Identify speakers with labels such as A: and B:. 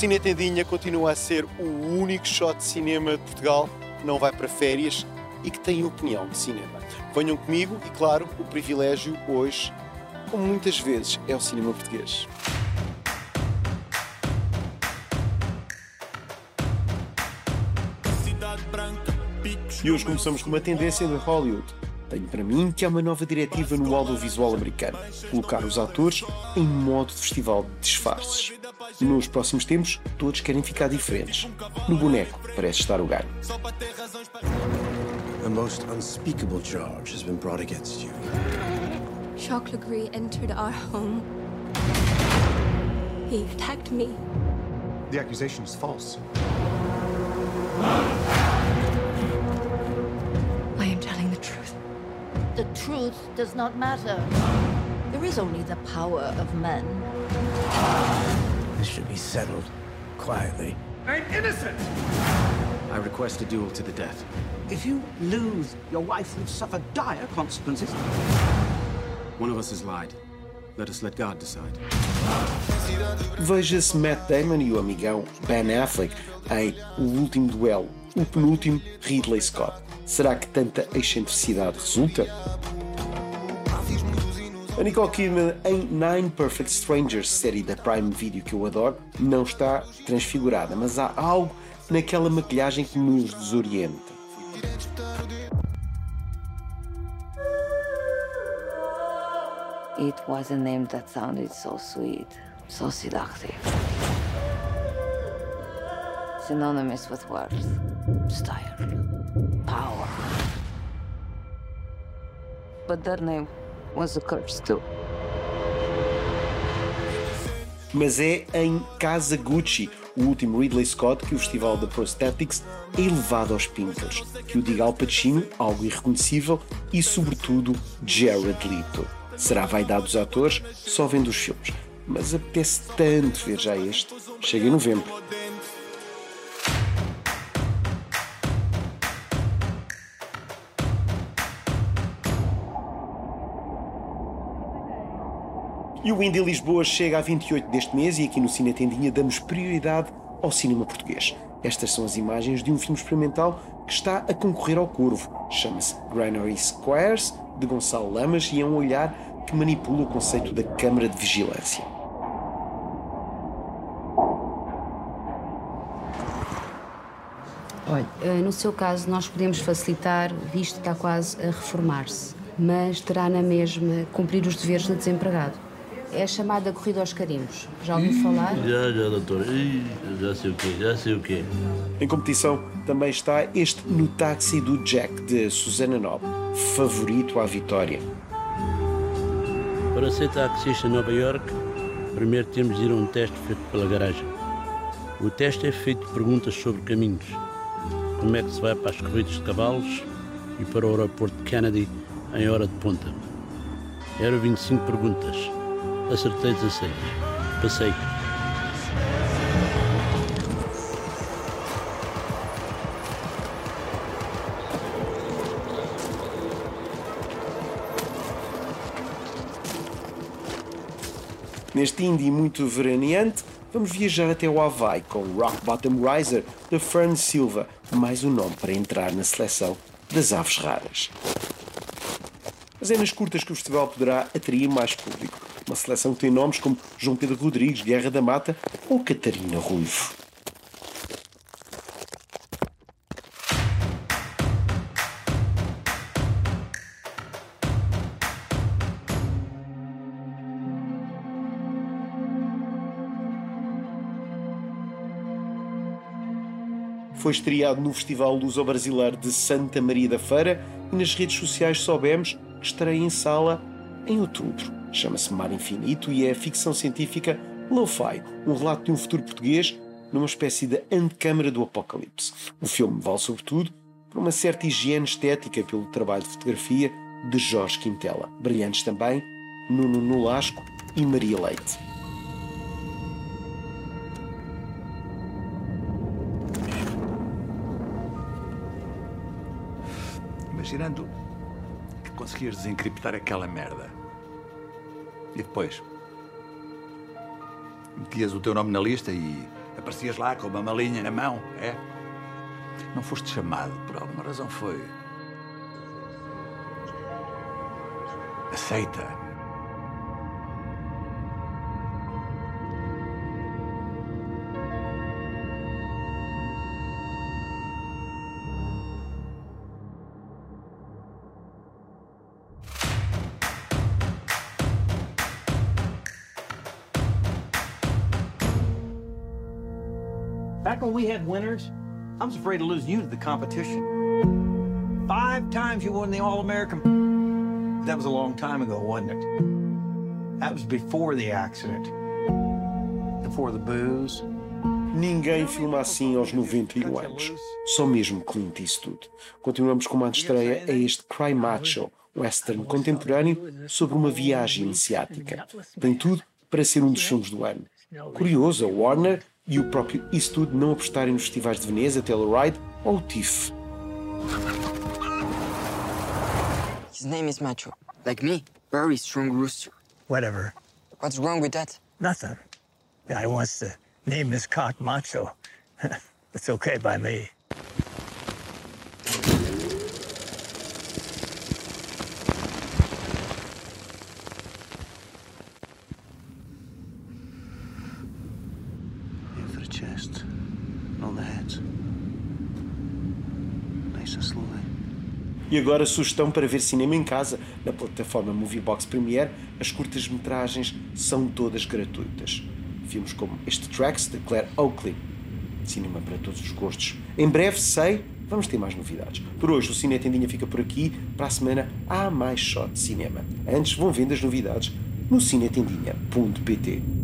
A: Cine Tendinha continua a ser o único shot de cinema de Portugal que não vai para férias e que tem opinião de cinema. Venham comigo e, claro, o privilégio hoje, como muitas vezes, é o cinema português. E hoje começamos com uma tendência de Hollywood. Tenho para mim que há uma nova diretiva no audiovisual americano: colocar os atores em modo de festival de disfarces. Nos próximos tempos, todos querem ficar diferentes. No boneco parece estar o ganho.
B: A most unspeakable charge has been brought against you.
C: Jacques Legree entered our home. He attacked me.
D: The accusation is false.
C: I am telling the truth.
E: The truth does not matter. There is only the power of men.
B: This should be settled quietly.
D: I'm innocent!
B: I request a duel to the death.
F: If you lose, your wife will suffer dire consequences.
B: One of us has lied. Let us let God decide.
A: Veja-se Matt Damon e o amigão Ben Affleck em O Último Duelo, o penúltimo Ridley Scott. Será que tanta excentricidade resulta? A Nicole Kidman em Nine Perfect Strangers, série da Prime Video que eu adoro, não está transfigurada, mas há algo naquela maquilhagem que nos desorienta.
E: It was a name that sounded so sweet, so seductive. Synonymous with worth, style, power. But that name was.
A: Mas é em Casa Gucci, o último Ridley Scott, que o Festival da Prosthetics é elevado aos píncaros, que o diga Al Pacino, algo irreconhecível, e sobretudo Jared Leto. Será vaidade dos atores só vendo os filmes, mas apetece tanto ver já este. Chega em novembro. E o Indie Lisboa chega a 28 deste mês e aqui no Cine Tendinha damos prioridade ao cinema português. Estas são as imagens de um filme experimental que está a concorrer ao Corvo. Chama-se Granary Squares, de Gonçalo Lamas, e é um olhar que manipula o conceito da Câmara de Vigilância.
G: Olha, eh, no seu caso, nós podemos facilitar, visto que está quase a reformar-se, mas terá na mesma cumprir os deveres de desempregado. É a chamada corrida aos carimbos. Já ouviu falar?
H: Já, já, doutor. Ih, já sei o quê, já sei o quê.
A: Em competição também está este No Táxi do Jack, de Susana Nobre, favorito à vitória.
H: Para ser taxista em Nova York, primeiro temos de ir a um teste feito pela garagem. O teste é feito de perguntas sobre caminhos. Como é que se vai para as corridas de cavalos e para o aeroporto de Kennedy em hora de ponta. Eram 25 perguntas. Acertei 16. Passei.
A: Neste indie muito veraneante, vamos viajar até o Havaí com Rock Bottom Riser de Fern Silva, mais um nome para entrar na seleção das aves raras. Mas é nas curtas que o festival poderá atrair mais público. Uma seleção que tem nomes como João Pedro Rodrigues, Guerra da Mata ou Catarina Ruivo. Foi estreado no Festival Luso Brasileiro de Santa Maria da Feira e nas redes sociais soubemos que estreia em sala em outubro. Chama-se Mar Infinito e é ficção científica lo-fi, um relato de um futuro português numa espécie de antecâmara do apocalipse. O filme vale sobretudo por uma certa higiene estética pelo trabalho de fotografia de Jorge Quintela. Brilhantes também Nuno Nolasco e Maria Leite.
D: Imaginando conseguias desencriptar aquela merda. E depois? Metias o teu nome na lista e Aparecias lá com uma malinha na mão, é? Não foste chamado, por alguma razão foi. Aceita.
F: Back when we had winners, I was afraid you to the competition. Five times you won the All-American. That was a long time ago, wasn't it? That was before the accident. Before the booze.
A: Ninguém filma assim aos 91 anos. Só mesmo Clint Eastwood. Continuamos com uma estreia a este Cry Macho, western contemporâneo sobre uma viagem iniciática. Tem tudo para ser um dos filmes do ano. Curioso, a Warner e o próprio Eastwood não apostarem nos festivais de Veneza, Telluride ou o TIFF.
I: His name is Macho. Like me, very strong rooster.
F: Whatever.
I: What's wrong with that?
F: Nothing. Guy wants to name his cock macho. it's okay by me.
A: E agora sugestão para ver cinema em casa. Na plataforma Moviebox Premiere, as curtas-metragens são todas gratuitas. Filmes como este Tracks, de Claire Oakley. Cinema para todos os gostos. Em breve, sei, vamos ter mais novidades. Por hoje, o Cine Tendinha fica por aqui. Para a semana, há mais shot de cinema. Antes, vão vendo as novidades no cinetendinha.pt.